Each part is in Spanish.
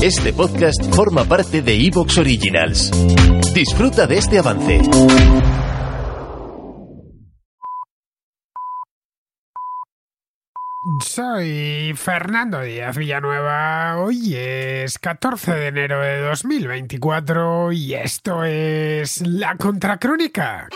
Este podcast forma parte de Evox Originals. Disfruta de este avance. Soy Fernando Díaz Villanueva. Hoy es 14 de enero de 2024 y esto es La Contracrónica.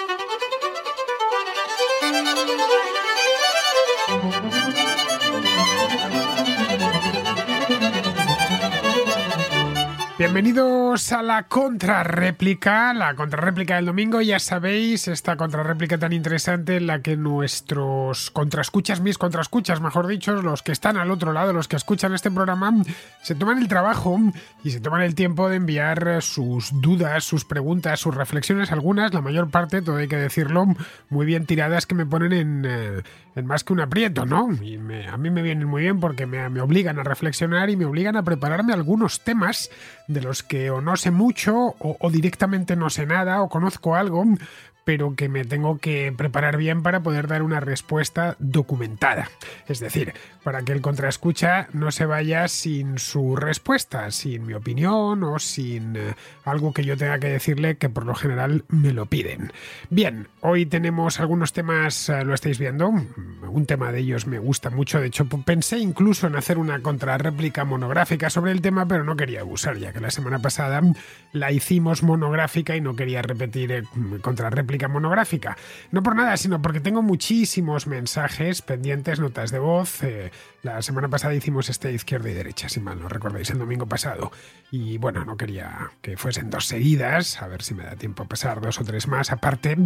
Bienvenidos a la contrarréplica, la contrarréplica del domingo, ya sabéis, esta contrarréplica tan interesante en la que nuestros contraescuchas, mis contraescuchas, mejor dicho, los que están al otro lado, los que escuchan este programa, se toman el trabajo y se toman el tiempo de enviar sus dudas, sus preguntas, sus reflexiones, algunas, la mayor parte, todo hay que decirlo, muy bien tiradas que me ponen en, eh, en más que un aprieto, ¿no? Y a mí me vienen muy bien porque me, me obligan a reflexionar y me obligan a prepararme algunos temas de los que o no sé mucho o, directamente no sé nada o conozco algo, pero que me tengo que preparar bien para poder dar una respuesta documentada. Es decir, para que el contraescucha no se vaya sin su respuesta, sin mi opinión o sin eh, algo que yo tenga que decirle que por lo general me lo piden. Bien, hoy tenemos algunos temas, eh, lo estáis viendo, un tema de ellos me gusta mucho, de hecho pensé incluso en hacer una contrarréplica monográfica sobre el tema, pero no quería abusar, ya que la semana pasada la hicimos monográfica y no quería repetir eh, monográfica. No por nada, sino porque tengo muchísimos mensajes pendientes, notas de voz. Eh, la semana pasada hicimos este izquierda y derecha, si mal no recordáis, el domingo pasado. Y bueno, no quería que fuesen dos seguidas, a ver si me da tiempo a pasar dos o tres más, aparte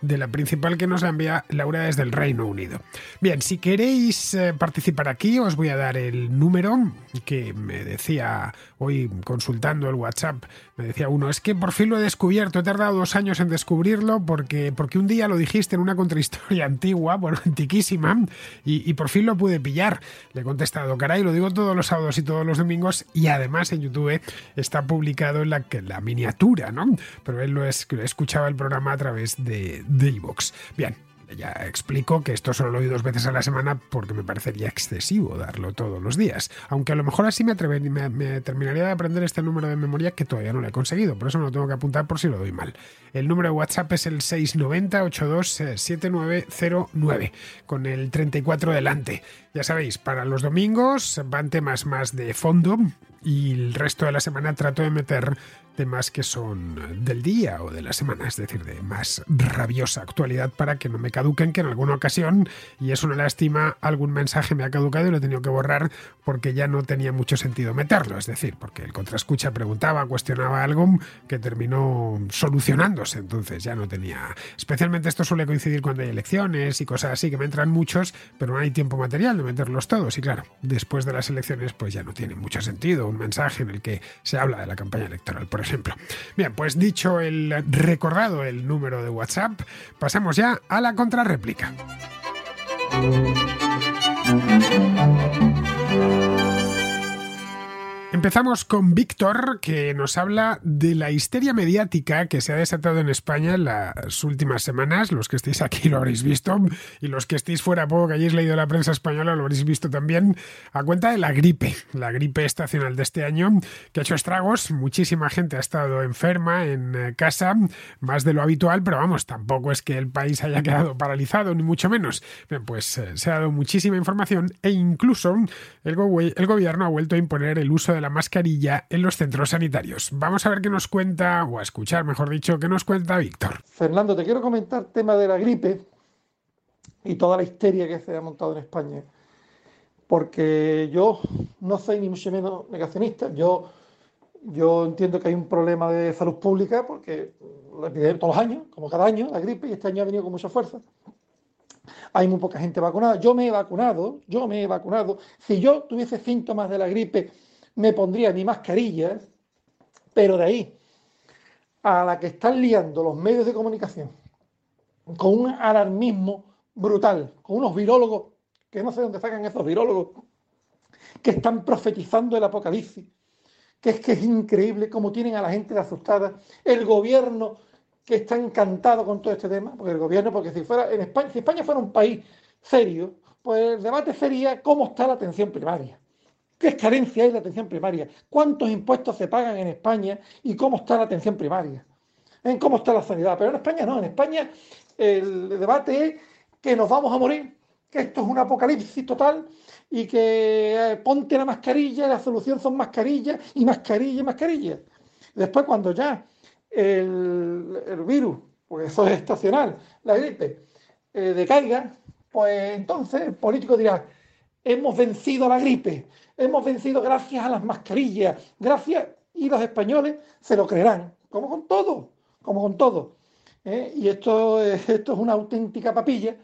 de la principal que nos envía Laura desde el Reino Unido. Bien, si queréis eh, participar aquí, os voy a dar el número que me decía hoy consultando el WhatsApp, me decía uno, es que por fin lo he descubierto, he tardado dos años en descubrirlo porque, porque un día lo dijiste en una contrahistoria antigua, bueno, antiquísima, y, por fin lo pude pillar. Le he contestado, caray, lo digo todos los sábados y todos los domingos, y además en YouTube está publicado en la, la miniatura, ¿no? Pero él lo es, escuchaba el programa a través de Evox. Bien, ya explico que esto solo lo oí dos veces a la semana porque me parecería excesivo darlo todos los días. Aunque a lo mejor así me, me, me, terminaría de aprender este número de memoria que todavía no lo he conseguido. Por eso me lo tengo que apuntar por si lo doy mal. El número de WhatsApp es el 690-827909 con el 34 delante. Ya sabéis, para los domingos van temas más de fondo y el resto de la semana trato de meter temas que son del día o de la semana, es decir, de más rabiosa actualidad para que no me caduquen, que en alguna ocasión, y es una lástima, algún mensaje me ha caducado y lo he tenido que borrar porque ya no tenía mucho sentido meterlo, es decir, porque el contraescucha preguntaba, cuestionaba algo que terminó solucionándose, entonces ya no tenía... Especialmente esto suele coincidir cuando hay elecciones y cosas así, que me entran muchos, pero no hay tiempo material de meterlos todos, y claro, después de las elecciones pues ya no tiene mucho sentido un mensaje en el que se habla de la campaña electoral, por ejemplo. Bien, pues dicho el recordado el número de WhatsApp, pasamos ya a la contrarréplica. Empezamos con Víctor, que nos habla de la histeria mediática que se ha desatado en España en las últimas semanas. Los que estéis aquí lo habréis visto y los que estéis fuera poco que hayáis leído la prensa española lo habréis visto también a cuenta de la gripe, la gripe estacional de este año que ha hecho estragos. Muchísima gente ha estado enferma en casa, más de lo habitual, pero vamos, tampoco es que el país haya quedado paralizado, ni mucho menos. Bien, pues eh, se ha dado muchísima información e incluso el, go el gobierno ha vuelto a imponer el uso de la mascarilla en los centros sanitarios. Vamos a ver qué nos cuenta, o a escuchar, mejor dicho, qué nos cuenta Víctor. Fernando, te quiero comentar tema de la gripe y toda la histeria que se ha montado en España. Porque yo no soy ni mucho menos negacionista. Yo, yo entiendo que hay un problema de salud pública porque todos los años, como cada año, la gripe, y este año ha venido con mucha fuerza. Hay muy poca gente vacunada. Yo me he vacunado, yo me he vacunado. Si yo tuviese síntomas de la gripe, me pondría mi mascarilla, pero de ahí a la que están liando los medios de comunicación con un alarmismo brutal, con unos virólogos, que no sé dónde sacan esos virólogos, que están profetizando el apocalipsis, que es que es increíble cómo tienen a la gente asustada, el gobierno que está encantado con todo este tema, porque el gobierno, porque si fuera en España, si España fuera un país serio, pues el debate sería cómo está la atención primaria qué carencia hay de atención primaria, cuántos impuestos se pagan en España y cómo está la atención primaria, en cómo está la sanidad. Pero en España no, en España el debate es que nos vamos a morir, que esto es un apocalipsis total y que eh, ponte la mascarilla, la solución son mascarillas y mascarilla y mascarilla. Después cuando ya el, virus, pues eso es estacional, la gripe, eh, decaiga, pues entonces el político dirá, hemos vencido a la gripe, hemos vencido gracias a las mascarillas, gracias, y los españoles se lo creerán, como con todo, como con todo. ¿eh? Y esto, esto es una auténtica papilla.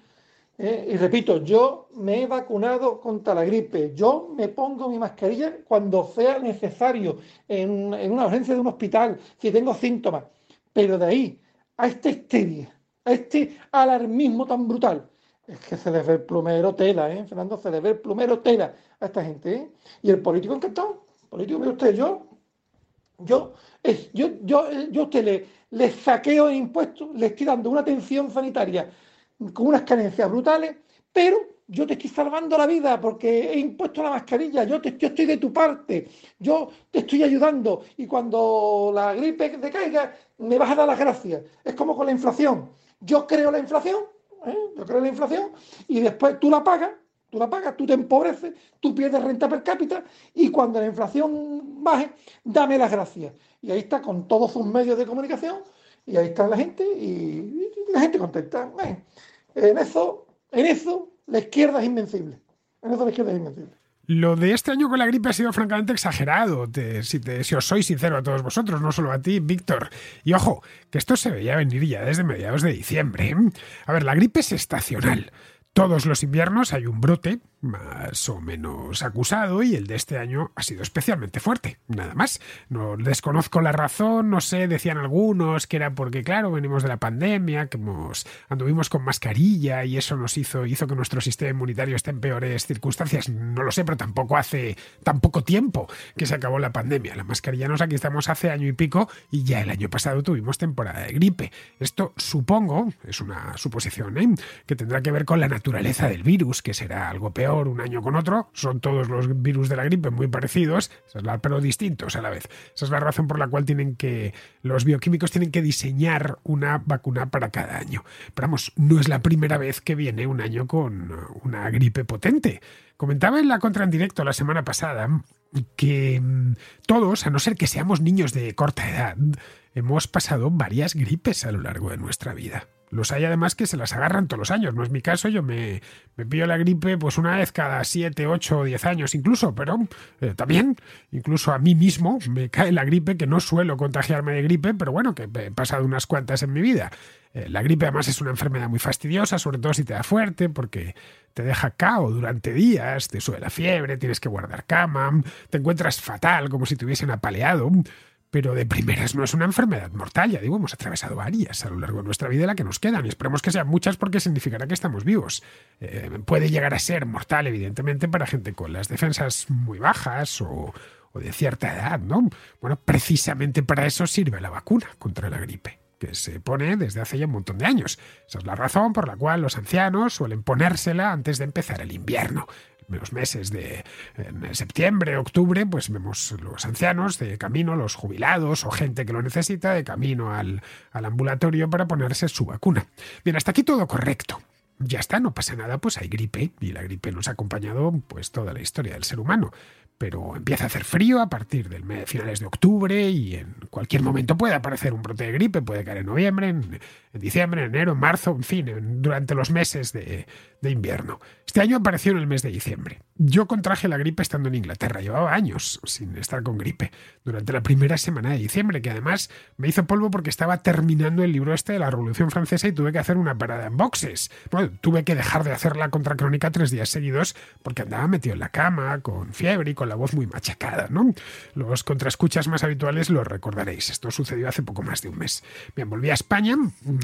¿eh? Y repito, yo me he vacunado contra la gripe, yo me pongo mi mascarilla cuando sea necesario, en, en una urgencia de un hospital, si tengo síntomas, pero de ahí a esta histeria, a este alarmismo tan brutal, es que se les ve el plumero tela, ¿eh? Fernando, se les ve el plumero tela a esta gente, ¿eh? Y el político encantado, político, mire usted, yo, yo, es, yo, yo, yo a usted le, le saqueo de impuestos, le estoy dando una atención sanitaria con unas carencias brutales, pero yo te estoy salvando la vida porque he impuesto la mascarilla, yo, te, yo estoy de tu parte, yo te estoy ayudando y cuando la gripe decaiga me vas a dar las gracias. Es como con la inflación. Yo creo la inflación ¿eh? yo creo la inflación, y después tú la pagas, tú la pagas, tú te empobreces, tú pierdes renta per cápita, y cuando la inflación baje, dame las gracias. Y ahí está con todos sus medios de comunicación, y ahí está la gente, y, la gente contenta. en eso, en eso, la izquierda es invencible. En eso la izquierda es invencible. Lo de este año con la gripe ha sido francamente exagerado, si, si, os soy sincero a todos vosotros, no solo a ti, Víctor. Y ojo, que esto se veía venir ya desde mediados de diciembre. ¿eh? A ver, la gripe es estacional. Todos los inviernos hay un brote, más o menos acusado, y el de este año ha sido especialmente fuerte. Nada más. No desconozco la razón, no sé, decían algunos que era porque, claro, venimos de la pandemia, que anduvimos con mascarilla y eso nos hizo, hizo que nuestro sistema inmunitario esté en peores circunstancias. No lo sé, pero tampoco hace tan poco tiempo que se acabó la pandemia. La mascarilla nos aquí estamos hace año y pico y ya el año pasado tuvimos temporada de gripe. Esto supongo, es una suposición, ¿eh? que tendrá que ver con la naturaleza del virus, que será algo peor un año con otro. Son todos los virus de la gripe muy parecidos, pero distintos a la vez. Esa es la razón por la cual tienen que los bioquímicos tienen que diseñar una vacuna para cada año. Pero vamos, no es la primera vez que viene un año con una gripe potente. Comentaba en la contra en directo la semana pasada que mm, todos, a no ser que seamos niños de corta edad, hemos pasado varias gripes a lo largo de nuestra vida. Los hay además que se las agarran todos los años. No es mi caso, yo me, me pillo la gripe pues una vez cada 7, 8 o 10 años incluso, pero eh, también, incluso a mí mismo me cae la gripe, que no suelo contagiarme de gripe, pero bueno, que he pasado unas cuantas en mi vida. Eh, la gripe además es una enfermedad muy fastidiosa, sobre todo si te da fuerte, porque te deja cao durante días, te sube la fiebre, tienes que guardar cama, te encuentras fatal, como si te hubiesen apaleado pero de primeras no es una enfermedad mortal, ya digo, hemos atravesado varias a lo largo de nuestra vida la que nos quedan y esperemos que sean muchas porque significará que estamos vivos. Eh, puede llegar a ser mortal, evidentemente, para gente con las defensas muy bajas o, o de cierta edad, ¿no? Bueno, precisamente para eso sirve la vacuna contra la gripe que se pone desde hace ya un montón de años. Esa es la razón por la cual los ancianos suelen ponérsela antes de empezar el invierno los meses de septiembre, octubre, pues vemos los ancianos de camino, los jubilados o gente que lo necesita de camino al, al ambulatorio para ponerse su vacuna. Bien, hasta aquí todo correcto ya está, no pasa nada, pues hay gripe y la gripe nos ha acompañado pues toda la historia del ser humano pero empieza a hacer frío a partir del mes, finales de octubre y en cualquier momento puede aparecer un brote de gripe, puede caer en noviembre, en, diciembre, en enero, en marzo, en fin, durante los meses de, de, invierno. Este año apareció en el mes de diciembre. Yo contraje la gripe estando en Inglaterra, llevaba años sin estar con gripe, durante la primera semana de diciembre, que además me hizo polvo porque estaba terminando el libro este de la Revolución Francesa y tuve que hacer una parada en boxes. Bueno, tuve que dejar de hacer la contracrónica tres días seguidos porque andaba metido en la cama, con fiebre y con la voz muy machacada, ¿no? Los contraescuchas más habituales lo recordaréis. Esto sucedió hace poco más de un mes. Bien, volví a España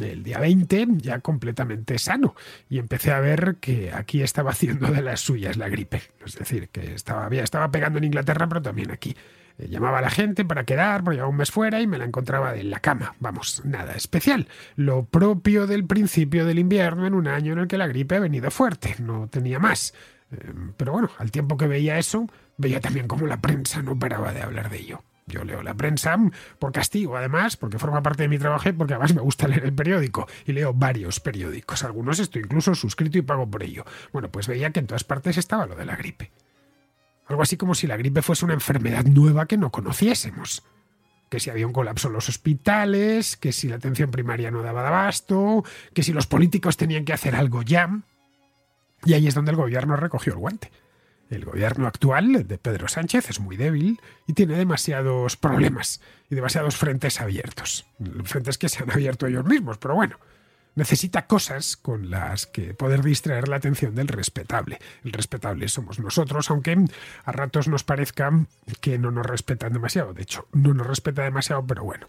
el día 20, ya completamente sano, y empecé a ver que aquí estaba haciendo de las suyas la gripe. Es decir, que estaba, estaba pegando en Inglaterra, pero también aquí. Eh, llamaba a la gente para quedar, porque llevaba un mes fuera y me la encontraba en la cama. Vamos, nada especial. Lo propio del principio del invierno en un año en el que la gripe ha venido fuerte, no tenía más. Eh, pero bueno, al tiempo que veía eso, veía también cómo la prensa no paraba de hablar de ello. Yo leo la prensa por castigo, además, porque forma parte de mi trabajo y porque además me gusta leer el periódico. Y leo varios periódicos. Algunos estoy incluso suscrito y pago por ello. Bueno, pues veía que en todas partes estaba lo de la gripe. Algo así como si la gripe fuese una enfermedad nueva que no conociésemos. Que si había un colapso en los hospitales, que si la atención primaria no daba de abasto, que si los políticos tenían que hacer algo ya. Y ahí es donde el gobierno recogió el guante. El gobierno actual de Pedro Sánchez es muy débil y tiene demasiados problemas y demasiados frentes abiertos. Frentes que se han abierto ellos mismos, pero bueno, necesita cosas con las que poder distraer la atención del respetable. El respetable somos nosotros, aunque a ratos nos parezca que no nos respetan demasiado. De hecho, no nos respeta demasiado, pero bueno.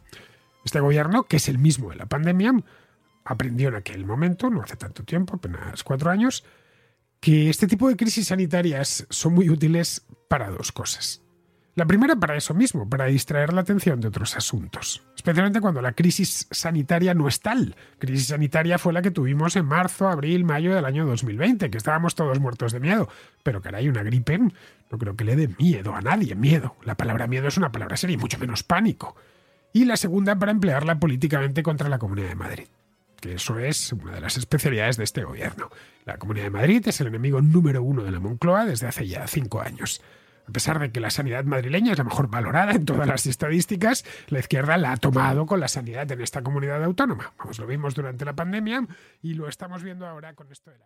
Este gobierno, que es el mismo de la pandemia, aprendió en aquel momento, no hace tanto tiempo, apenas cuatro años, que este tipo de crisis sanitarias son muy útiles para dos cosas. La primera para eso mismo, para distraer la atención de otros asuntos, especialmente cuando la crisis sanitaria no es tal. Crisis sanitaria fue la que tuvimos en marzo, abril, mayo del año 2020, que estábamos todos muertos de miedo. Pero caray, una gripe no creo que le dé miedo a nadie, miedo. La palabra miedo es una palabra seria y mucho menos pánico. Y la segunda para emplearla políticamente contra la Comunidad de Madrid eso es una de las especialidades de este gobierno. La Comunidad de Madrid es el enemigo número uno de la Moncloa desde hace ya cinco años. A pesar de que la sanidad madrileña es la mejor valorada en todas las estadísticas, la izquierda la ha tomado con la sanidad en esta comunidad autónoma. Vamos, lo vimos durante la pandemia y lo estamos viendo ahora con esto de la...